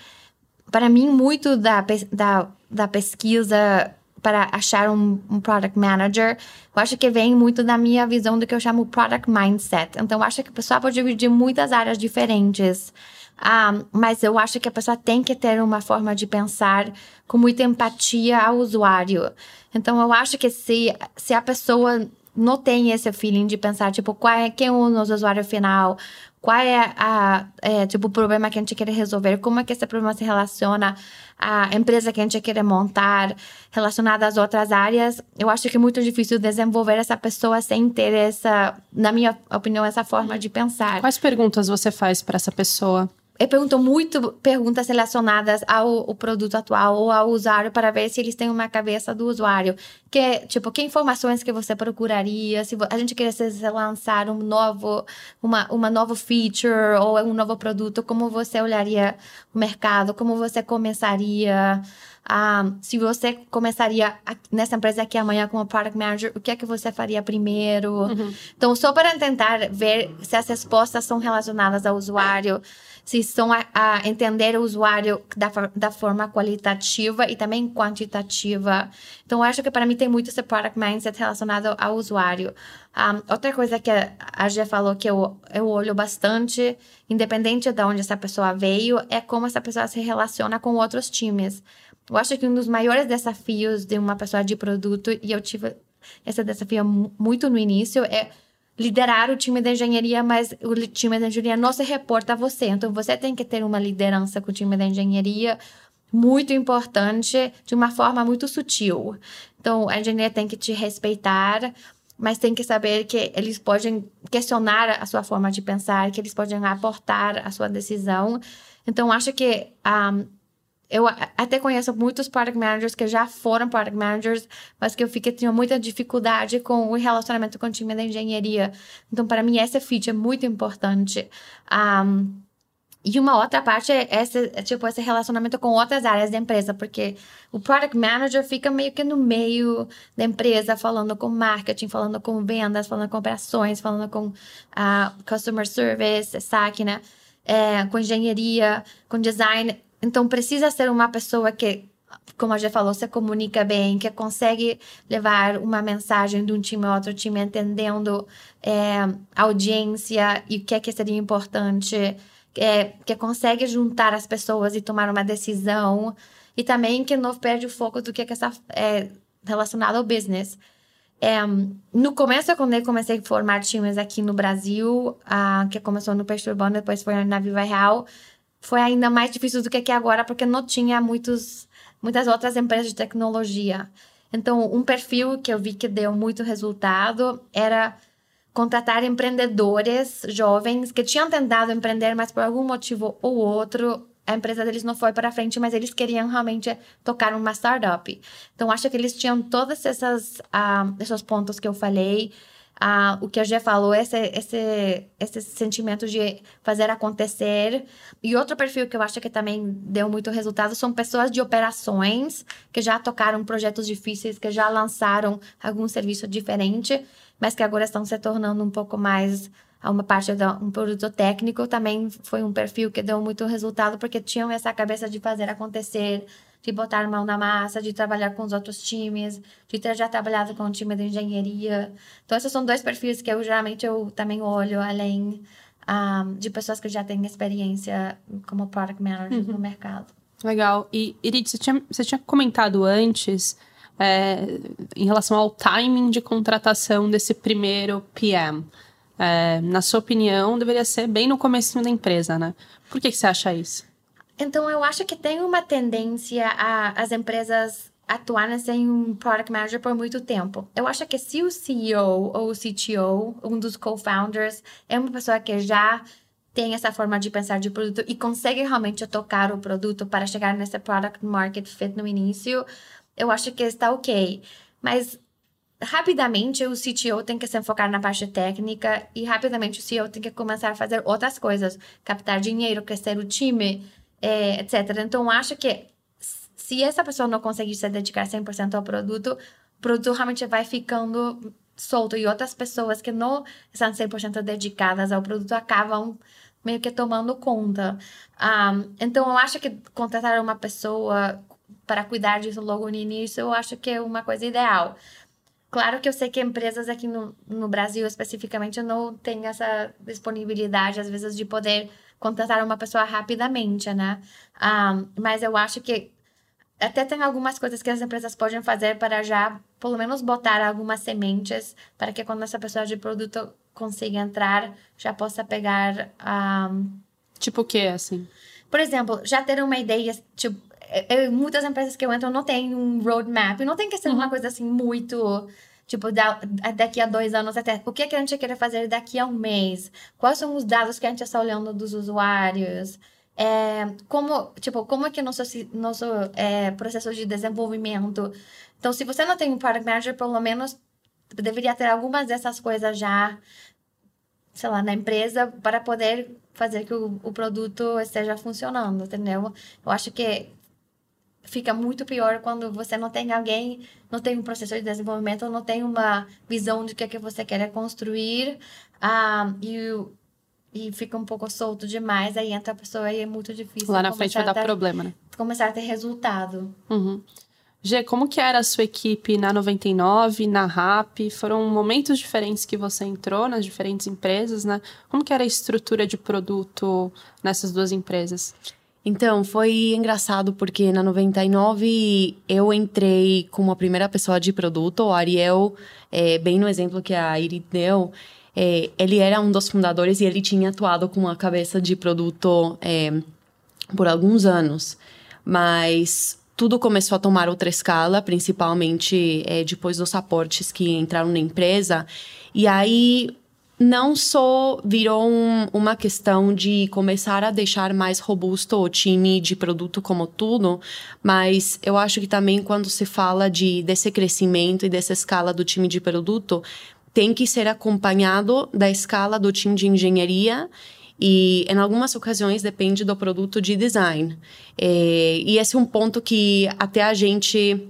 para mim muito da, da, da pesquisa para achar um, um, product manager, eu acho que vem muito da minha visão do que eu chamo product mindset. Então, eu acho que a pessoa pode dividir muitas áreas diferentes. Ah, mas eu acho que a pessoa tem que ter uma forma de pensar com muita empatia ao usuário. Então, eu acho que se, se a pessoa não tem esse feeling de pensar, tipo, qual é, quem é o nosso usuário final, qual é, a, é, tipo, o problema que a gente quer resolver, como é que esse problema se relaciona à empresa que a gente quer montar, relacionada às outras áreas. Eu acho que é muito difícil desenvolver essa pessoa sem ter essa, na minha opinião, essa forma de pensar. Quais perguntas você faz para essa pessoa? Eu pergunto muito perguntas relacionadas ao, ao, produto atual ou ao usuário para ver se eles têm uma cabeça do usuário. Que, tipo, que informações que você procuraria, se a gente quisesse lançar um novo, uma, uma novo feature ou um novo produto, como você olharia o mercado, como você começaria ah, se você começaria nessa empresa aqui amanhã como product manager, o que é que você faria primeiro? Uhum. Então, só para tentar ver se as respostas são relacionadas ao usuário, se são a, a entender o usuário da, da forma qualitativa e também quantitativa. Então, acho que para mim tem muito esse product mindset relacionado ao usuário. Um, outra coisa que a Gia falou que eu, eu olho bastante, independente de onde essa pessoa veio, é como essa pessoa se relaciona com outros times. Eu acho que um dos maiores desafios de uma pessoa de produto, e eu tive esse desafio muito no início, é liderar o time de engenharia, mas o time de engenharia não se reporta a você. Então, você tem que ter uma liderança com o time de engenharia muito importante, de uma forma muito sutil. Então, a engenharia tem que te respeitar, mas tem que saber que eles podem questionar a sua forma de pensar, que eles podem aportar a sua decisão. Então, acho que um, ah, eu até conheço muitos product managers que já foram product managers, mas que eu fiquei tinha muita dificuldade com o relacionamento com o time da engenharia. Então, para mim, essa feature é muito importante. Um, e uma outra parte é esse, é tipo, esse relacionamento com outras áreas da empresa, porque o product manager fica meio que no meio da empresa, falando com marketing, falando com vendas, falando com operações, falando com uh, customer service, saque, né? É, com engenharia, com design. Então, precisa ser uma pessoa que, como a já falou, se comunica bem, que consegue levar uma mensagem de um time a outro time, entendendo é, a audiência e o que é que seria importante, é, que consegue juntar as pessoas e tomar uma decisão, e também que não perde o foco do que é, que está é relacionado ao business. É, no começo, quando eu comecei a formar times aqui no Brasil, uh, que começou no Peixe Urbano, depois foi na Viva Real, foi ainda mais difícil do que aqui agora, porque não tinha muitos, muitas outras empresas de tecnologia. Então, um perfil que eu vi que deu muito resultado era contratar empreendedores jovens que tinham tentado empreender, mas por algum motivo ou outro a empresa deles não foi para frente, mas eles queriam realmente tocar uma startup. Então, acho que eles tinham todos essas, uh, esses pontos que eu falei ah, o que a Gê falou, esse, esse, esse sentimento de fazer acontecer. E outro perfil que eu acho que também deu muito resultado são pessoas de operações que já tocaram projetos difíceis, que já lançaram algum serviço diferente, mas que agora estão se tornando um pouco mais a uma parte de um produto técnico. Também foi um perfil que deu muito resultado porque tinham essa cabeça de fazer acontecer, de botar mão na massa, de trabalhar com os outros times, de ter já trabalhado com o time de engenharia. Então, esses são dois perfis que eu geralmente eu também olho, além um, de pessoas que já têm experiência como product manager uhum. no mercado. Legal. E, Irid, você tinha, você tinha comentado antes é, em relação ao timing de contratação desse primeiro PM. É, na sua opinião, deveria ser bem no começo da empresa, né? Por que, que você acha isso? Então, eu acho que tem uma tendência a as empresas atuarem sem um product manager por muito tempo. Eu acho que se o CEO ou o CTO, um dos co-founders, é uma pessoa que já tem essa forma de pensar de produto e consegue realmente tocar o produto para chegar nesse product market fit no início, eu acho que está ok. Mas rapidamente o CTO tem que se focar na parte técnica e rapidamente o CEO tem que começar a fazer outras coisas, captar dinheiro, crescer o time, é, etc. Então, acho que se essa pessoa não conseguir se dedicar 100% ao produto, o produto realmente vai ficando solto e outras pessoas que não estão 100% dedicadas ao produto acabam meio que tomando conta. Um, então, eu acho que contratar uma pessoa para cuidar disso logo no início, eu acho que é uma coisa ideal. Claro que eu sei que empresas aqui no, no Brasil, especificamente, não têm essa disponibilidade, às vezes, de poder contratar uma pessoa rapidamente, né? Um, mas eu acho que até tem algumas coisas que as empresas podem fazer para já, pelo menos, botar algumas sementes para que quando essa pessoa de produto consiga entrar, já possa pegar. Um... Tipo o que, assim? Por exemplo, já ter uma ideia. Tipo, eu, muitas empresas que eu entro não tem um roadmap, não tem que ser uhum. uma coisa assim muito Tipo, da, daqui a dois anos até. O que, é que a gente quer fazer daqui a um mês? Quais são os dados que a gente está olhando dos usuários? é, como, tipo, como é que nosso, nosso é, processo de desenvolvimento. Então, se você não tem um product manager, pelo menos deveria ter algumas dessas coisas já, sei lá, na empresa para poder fazer que o, o produto esteja funcionando, entendeu? Eu acho que fica muito pior quando você não tem alguém, não tem um processo de desenvolvimento, não tem uma visão de que é que você quer construir, ah, e e fica um pouco solto demais, aí entra a pessoa e é muito difícil. Lá na frente vai dar ter, problema, né? Começar a ter resultado. Uhum. Gê, como que era a sua equipe na 99, na RAP? Foram momentos diferentes que você entrou nas diferentes empresas, né? Como que era a estrutura de produto nessas duas empresas? Então, foi engraçado porque na 99 eu entrei como a primeira pessoa de produto, o Ariel, é, bem no exemplo que a Irit deu, é, ele era um dos fundadores e ele tinha atuado com a cabeça de produto é, por alguns anos. Mas tudo começou a tomar outra escala, principalmente é, depois dos aportes que entraram na empresa. E aí não só virou um, uma questão de começar a deixar mais robusto o time de produto como tudo, mas eu acho que também quando se fala de desse crescimento e dessa escala do time de produto, tem que ser acompanhado da escala do time de engenharia e em algumas ocasiões depende do produto de design. É, e esse é um ponto que até a gente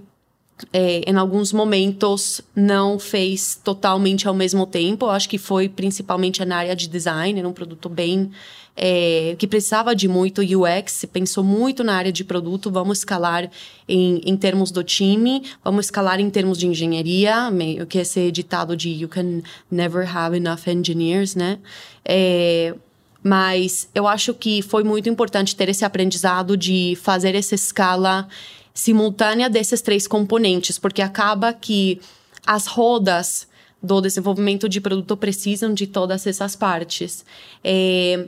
é, em alguns momentos não fez totalmente ao mesmo tempo. Eu acho que foi principalmente na área de design, era um produto bem é, que precisava de muito UX, pensou muito na área de produto, vamos escalar em, em termos do time, vamos escalar em termos de engenharia, meio que esse ditado de you can never have enough engineers, né? É, mas eu acho que foi muito importante ter esse aprendizado de fazer essa escala simultânea desses três componentes, porque acaba que as rodas do desenvolvimento de produto precisam de todas essas partes. É,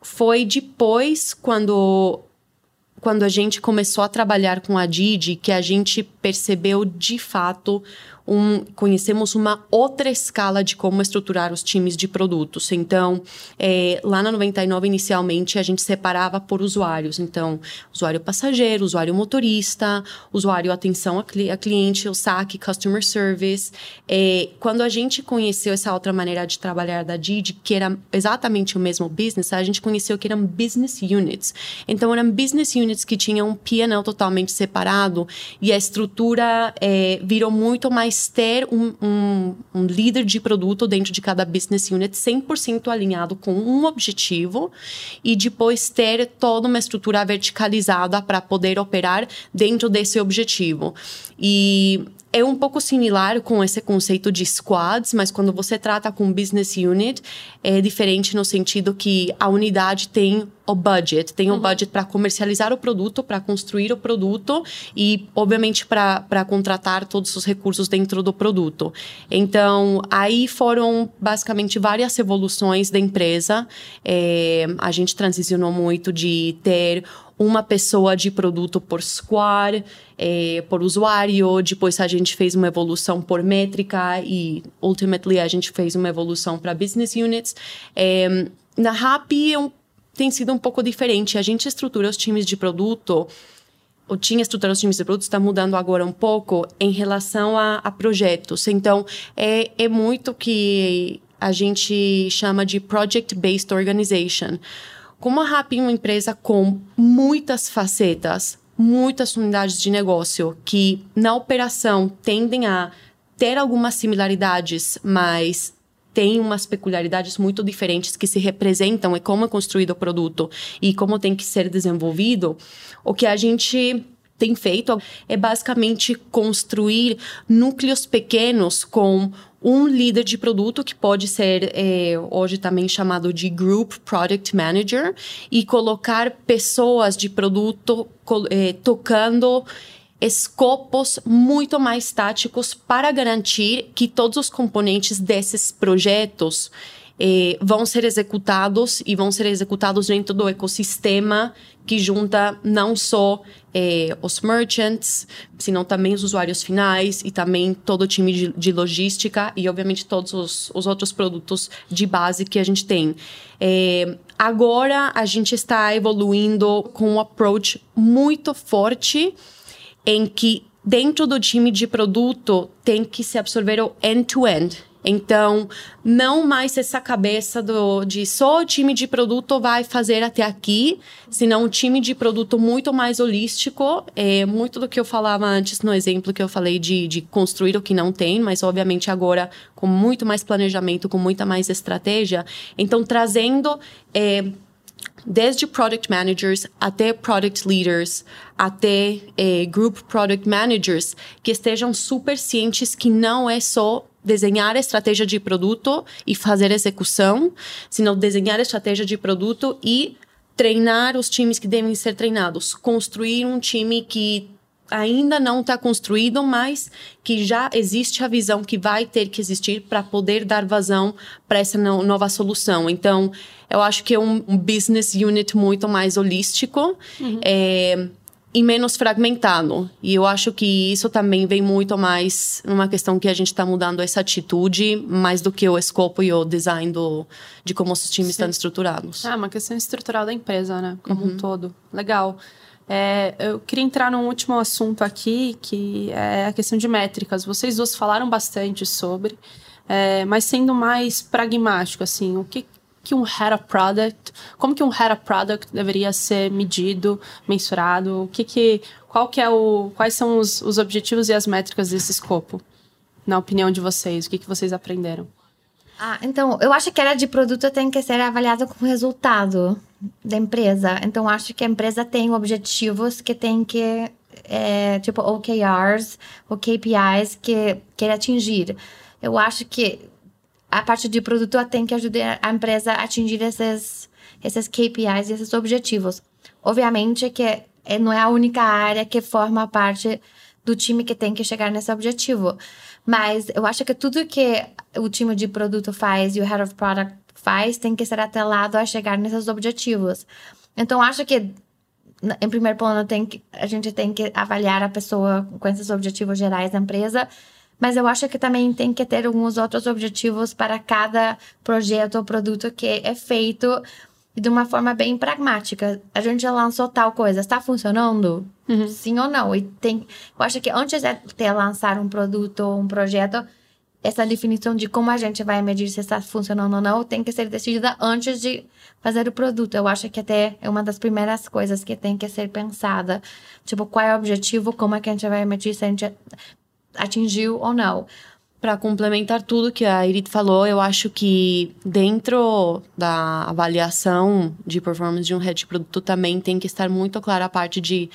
foi depois, quando, quando a gente começou a trabalhar com a Didi, que a gente percebeu de fato um, conhecemos uma outra escala de como estruturar os times de produtos. Então, é, lá na 99, inicialmente, a gente separava por usuários. Então, usuário passageiro, usuário motorista, usuário atenção a, cli a cliente, o saque, customer service. É, quando a gente conheceu essa outra maneira de trabalhar da Didi, que era exatamente o mesmo business, a gente conheceu que eram business units. Então, eram business units que tinham um P&L totalmente separado e a estrutura é, virou muito mais mas ter um, um, um líder de produto dentro de cada business unit 100% alinhado com um objetivo e depois ter toda uma estrutura verticalizada para poder operar dentro desse objetivo. E é um pouco similar com esse conceito de squads, mas quando você trata com business unit, é diferente no sentido que a unidade tem o budget, tem o uhum. budget para comercializar o produto, para construir o produto e, obviamente, para contratar todos os recursos dentro do produto. Então, aí foram basicamente várias evoluções da empresa. É, a gente transicionou muito de ter uma pessoa de produto por squad, é, por usuário. Depois a gente fez uma evolução por métrica e, ultimately, a gente fez uma evolução para business units. É, na RAP é tem sido um pouco diferente. A gente estrutura os times de produto o tinha estrutura os times de produtos está mudando agora um pouco em relação a, a projetos. Então, é, é muito que a gente chama de project-based organization. Como a RAP é uma empresa com muitas facetas, muitas unidades de negócio que na operação tendem a ter algumas similaridades, mas tem umas peculiaridades muito diferentes que se representam e como é construído o produto e como tem que ser desenvolvido, o que a gente tem feito é basicamente construir núcleos pequenos com um líder de produto que pode ser é, hoje também chamado de Group Product Manager e colocar pessoas de produto é, tocando escopos muito mais táticos para garantir que todos os componentes desses projetos eh, vão ser executados e vão ser executados dentro do ecossistema que junta não só eh, os merchants, senão também os usuários finais e também todo o time de, de logística e, obviamente, todos os, os, outros produtos de base que a gente tem. Eh, agora, a gente está evoluindo com um approach muito forte em que dentro do time de produto tem que se absorver o end-to-end. -end. Então, não mais essa cabeça do, de só o time de produto vai fazer até aqui, senão um time de produto muito mais holístico. É muito do que eu falava antes no exemplo que eu falei de, de construir o que não tem, mas obviamente agora com muito mais planejamento, com muita mais estratégia. Então, trazendo. É, desde product managers até product leaders, até eh, group product managers, que estejam super cientes que não é só desenhar a estratégia de produto e fazer execução, senão desenhar a estratégia de produto e treinar os times que devem ser treinados, construir um time que ainda não está construído, mas que já existe a visão que vai ter que existir para poder dar vazão para essa nova solução. Então, eu acho que é um, business unit muito mais holístico. Uhum. É, e menos fragmentado. E eu acho que isso também vem muito mais numa questão que a gente está mudando essa atitude, mais do que o escopo e o design do, de como os times Sim. estão estruturados. É uma questão estrutural da empresa, né? Como uhum. um todo. Legal. É, eu queria entrar num último assunto aqui, que é a questão de métricas. Vocês dois falaram bastante sobre, é, mas sendo mais pragmático, assim, o que, que um of product, como que um of product deveria ser medido, mensurado, o que que, qual que é o, quais são os, os objetivos e as métricas desse escopo, na opinião de vocês, o que que vocês aprenderam? Ah, então, eu acho que a área de produto tem que ser avaliada com o resultado da empresa. Então, acho que a empresa tem objetivos que tem que, é, tipo, OKRs, ou KPIs que quer atingir. Eu acho que a parte de produto tem que ajudar a empresa a atingir esses, esses KPIs, esses objetivos. Obviamente que é, não é a única área que forma parte do time que tem que chegar nesse objetivo. Mas eu acho que tudo que o time de produto faz e o Head of Product faz tem que ser atrelado a chegar nesses objetivos. Então, acho que, em primeiro plano, tem que, a gente tem que avaliar a pessoa com esses objetivos gerais da empresa mas eu acho que também tem que ter alguns outros objetivos para cada projeto ou produto que é feito de uma forma bem pragmática. A gente já lançou tal coisa, está funcionando? Uhum. Sim ou não? E tem, eu acho que antes de lançar um produto ou um projeto, essa definição de como a gente vai medir se está funcionando ou não tem que ser decidida antes de fazer o produto. Eu acho que até é uma das primeiras coisas que tem que ser pensada. Tipo, qual é o objetivo, como é que a gente vai medir se a gente atingiu ou não. Para complementar tudo que a Irit falou, eu acho que dentro da avaliação de performance de um head produto também tem que estar muito clara a parte de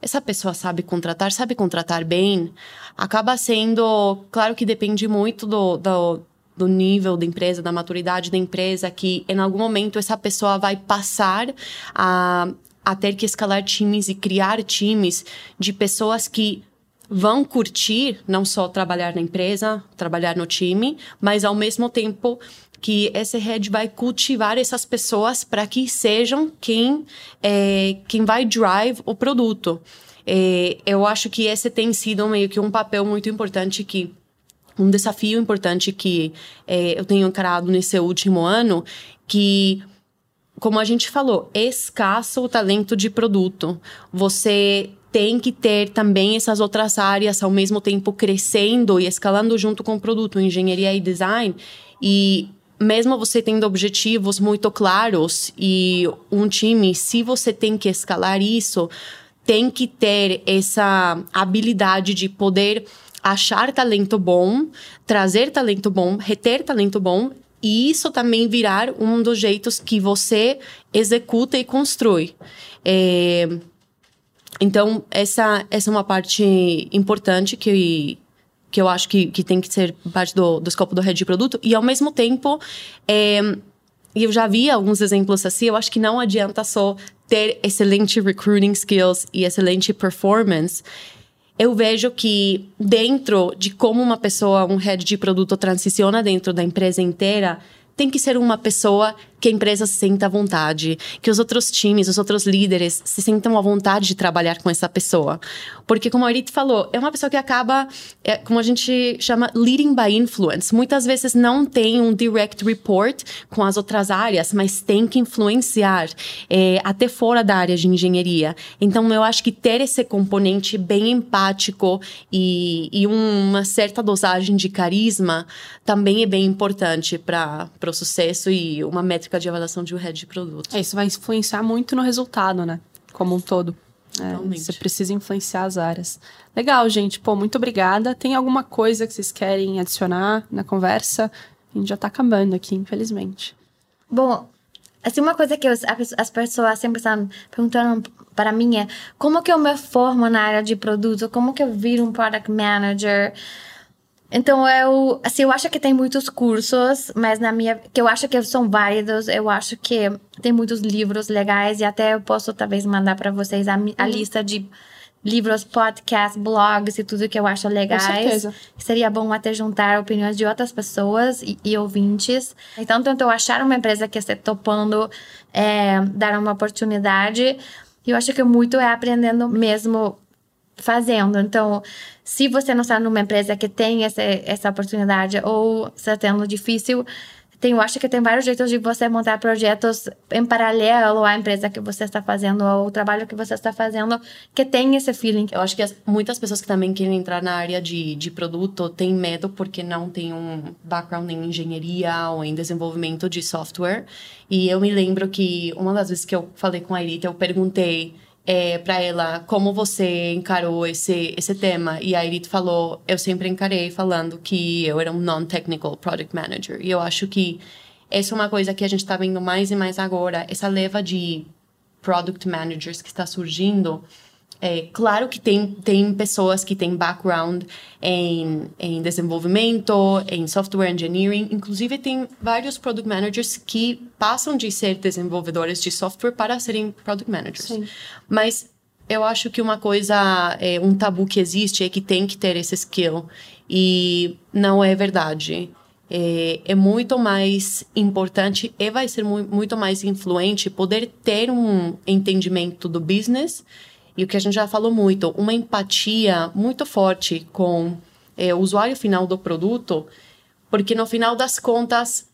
essa pessoa sabe contratar, sabe contratar bem. Acaba sendo, claro que depende muito do, do, do nível da empresa, da maturidade da empresa, que em algum momento essa pessoa vai passar a, a ter que escalar times e criar times de pessoas que vão curtir não só trabalhar na empresa, trabalhar no time, mas ao mesmo tempo que esse head vai cultivar essas pessoas para que sejam quem é, quem vai drive o produto. É, eu acho que esse tem sido meio que um papel muito importante que um desafio importante que é, eu tenho encarado nesse último ano que como a gente falou, é escasso o talento de produto. Você tem que ter também essas outras áreas ao mesmo tempo crescendo e escalando junto com o produto, engenharia e design. E mesmo você tendo objetivos muito claros e um time, se você tem que escalar isso, tem que ter essa habilidade de poder achar talento bom, trazer talento bom, reter talento bom e isso também virar um dos jeitos que você executa e constrói. É, então, essa, essa é uma parte importante que, que eu acho que, que tem que ser parte do, do escopo do head de produto. E, ao mesmo tempo, é, eu já vi alguns exemplos assim, eu acho que não adianta só ter excelente recruiting skills e excelente performance. Eu vejo que dentro de como uma pessoa, um head de produto transiciona dentro da empresa inteira, tem que ser uma pessoa que a empresa se sinta à vontade, que os outros times, os outros líderes se sintam à vontade de trabalhar com essa pessoa. Porque, como a Arit falou, é uma pessoa que acaba, é, como a gente chama, leading by influence. Muitas vezes não tem um direct report com as outras áreas, mas tem que influenciar é, até fora da área de engenharia. Então, eu acho que ter esse componente bem empático e, e uma certa dosagem de carisma também é bem importante para o sucesso e uma métrica de avaliação de um head de produto. É, isso vai influenciar muito no resultado, né? Como um todo. É, você precisa influenciar as áreas. Legal, gente. Pô, muito obrigada. Tem alguma coisa que vocês querem adicionar na conversa? A gente já tá acabando aqui, infelizmente. Bom, assim, uma coisa que as pessoas sempre estão perguntando para mim é como que eu me formo na área de produto? Como que eu viro um product manager? Então eu, assim, eu acho que tem muitos cursos, mas na minha, que eu acho que são válidos, eu acho que tem muitos livros legais e até eu posso talvez mandar para vocês a, a uhum. lista de livros, podcasts, blogs e tudo que eu acho legais. Com certeza. Seria bom até juntar opiniões de outras pessoas e, e ouvintes. Então, tento achar uma empresa que esteja topando é, dar uma oportunidade. Eu acho que muito é aprendendo mesmo fazendo. Então, se você não está numa empresa que tem essa, essa oportunidade ou está tendo difícil, tem, eu acho que tem vários jeitos de você montar projetos em paralelo à empresa que você está fazendo, ou o trabalho que você está fazendo, que tem esse feeling. Eu acho que as, muitas pessoas que também querem entrar na área de, de produto têm medo porque não tem um background em engenharia ou em desenvolvimento de software. E eu me lembro que uma das vezes que eu falei com a Irita, eu perguntei é, para ela como você encarou esse, esse tema. E a Irit falou: eu sempre encarei falando que eu era um non-technical product manager. E eu acho que essa é uma coisa que a gente está vendo mais e mais agora, essa leva de product managers que está surgindo é, claro que tem, tem pessoas que têm background em, em desenvolvimento, em software engineering. Inclusive, tem vários product managers que passam de ser desenvolvedores de software para serem product managers. Sim. Mas eu acho que uma coisa, é, um tabu que existe é que tem que ter esse skill. E não é verdade. É, é, muito mais importante e vai ser mu muito mais influente poder ter um entendimento do business e o que a gente já falou muito, uma empatia muito forte com é, o usuário final do produto, porque no final das contas,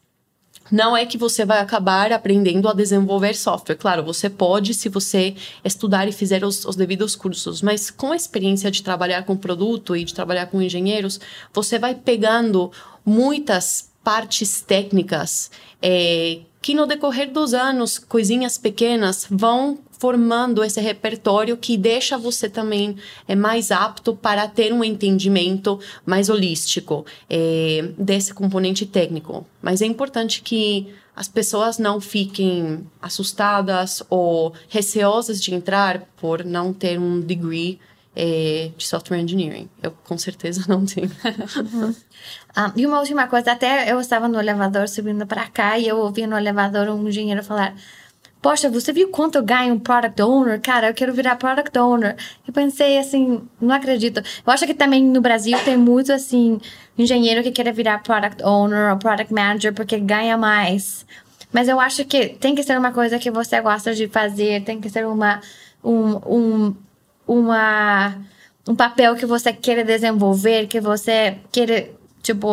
não é que você vai acabar aprendendo a desenvolver software. Claro, você pode se você estudar e fizer os, os, devidos cursos, mas com a experiência de trabalhar com produto e de trabalhar com engenheiros, você vai pegando muitas partes técnicas é, que no decorrer dos anos, coisinhas pequenas vão formando esse repertório que deixa você também é, mais apto para ter um entendimento mais holístico é, desse componente técnico. Mas é importante que as pessoas não fiquem assustadas ou receosas de entrar por não ter um degree é, de software engineering. Eu com certeza não tenho. Ah, e uma última coisa, até eu estava no elevador subindo para cá e eu ouvi no elevador um engenheiro falar Poxa, você viu quanto eu ganho um product owner? Cara, eu quero virar product owner. Eu pensei assim, não acredito. Eu acho que também no Brasil tem muito assim, engenheiro que quer virar product owner ou product manager porque ganha mais. Mas eu acho que tem que ser uma coisa que você gosta de fazer, tem que ser uma um, um uma um papel que você quer desenvolver, que você quer tipo,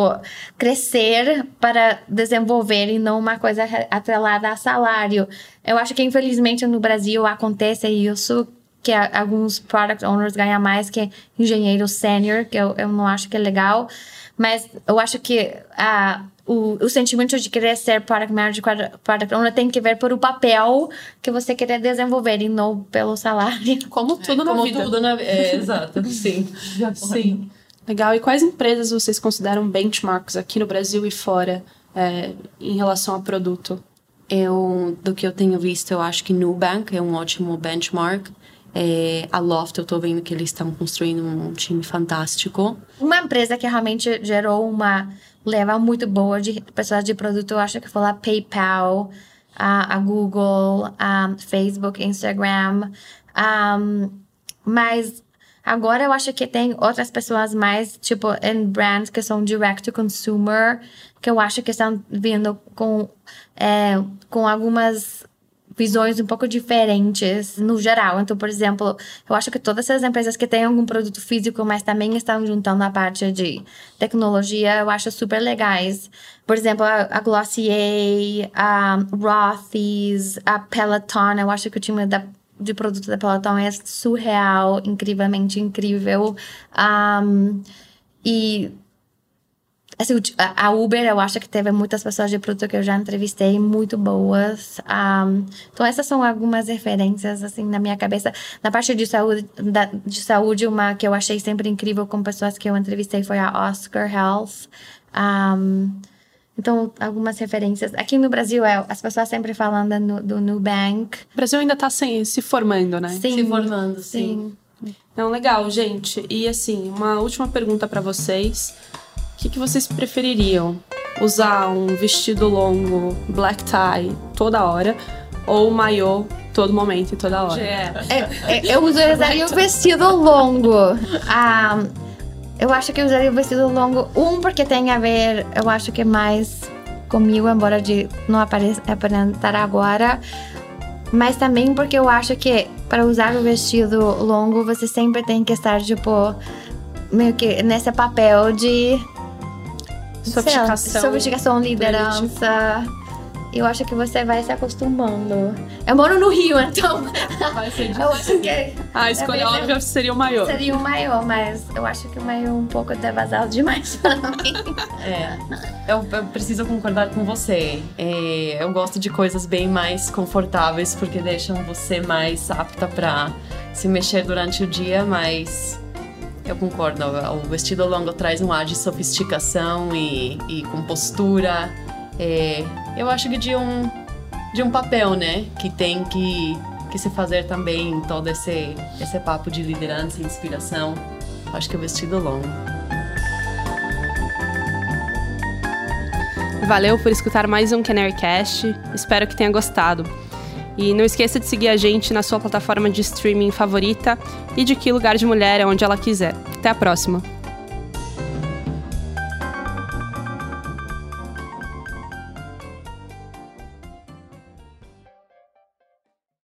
crescer para desenvolver e não uma coisa atrelada a salário. Eu acho que, infelizmente, no Brasil acontece isso, que alguns product owners ganham mais que engenheiro sênior, que eu, eu não acho que é legal. Mas eu acho que a, o, o sentimento de querer ser product manager, product owner tem que ver por o papel que você quer desenvolver e não pelo salário. Como tudo é, na como vida. Tudo na, é, exato, sim. sim. Legal. E quais empresas vocês consideram benchmarks aqui no Brasil e fora é, em relação ao produto? Eu, do que eu tenho visto, eu acho que Nubank é um ótimo benchmark. É, a Loft, eu estou vendo que eles estão construindo um time fantástico. Uma empresa que realmente gerou uma leva muito boa de pessoas de produto, eu acho que foi a PayPal, a, a Google, a Facebook, Instagram. Um, mas Agora eu acho que tem outras pessoas mais, tipo, em brands que são direct to consumer, que eu acho que estão vindo com, é, com algumas visões um pouco diferentes no geral. Então, por exemplo, eu acho que todas essas empresas que têm algum produto físico, mas também estão juntando a parte de tecnologia, eu acho super legais. Por exemplo, a, Glossier, a Rothy's, a Peloton, eu acho que o time da de produto da Peloton é surreal, incrivelmente incrível. Um, e Assim, a Uber, eu acho que teve muitas pessoas de produto que eu já entrevistei, muito boas. Um, então, essas são algumas referências, assim, na minha cabeça. Na parte de saúde, da, de saúde, uma que eu achei sempre incrível com pessoas que eu entrevistei foi a Oscar Health. Um, então, algumas referências. Aqui no Brasil, é, as pessoas sempre falando no, do Nubank. O Brasil ainda está se formando, né? Sim, se formando, sim. sim. Então, legal, gente. E, assim, uma última pergunta para vocês que, que vocês prefeririam? Usar um vestido longo, black tie, toda hora, ou maiô todo momento e toda hora? É, é, eu usaria o vestido longo. Ah, eu acho que eu usaria o vestido longo, um, porque tem a ver, eu acho que mais comigo, embora de não aparentar agora, mas também porque eu acho que para usar o vestido longo você sempre tem que estar tipo meio que nesse papel de Sofisticação. Sofisticação, liderança. Eu acho que você vai se acostumando. Eu moro no Rio, então. Vai ser difícil. Eu acho que. A escolha óbvia seria o maior. Seria o maior, mas eu acho que o maior é um pouco devasado demais para mim. É. Eu, eu, preciso concordar com você. É, eu gosto de coisas bem mais confortáveis, porque deixam você mais apta para se mexer durante o dia, mas eu concordo. O vestido longo traz um ar de sofisticação e, e compostura. É, eu acho que de um, de um papel, né? Que tem que, que se fazer também todo esse, esse papo de liderança e inspiração. Acho que o vestido longo. Valeu por escutar mais um Canary Cast. Espero que tenha gostado. E não esqueça de seguir a gente na sua plataforma de streaming favorita e de que lugar de mulher é onde ela quiser. Até a próxima!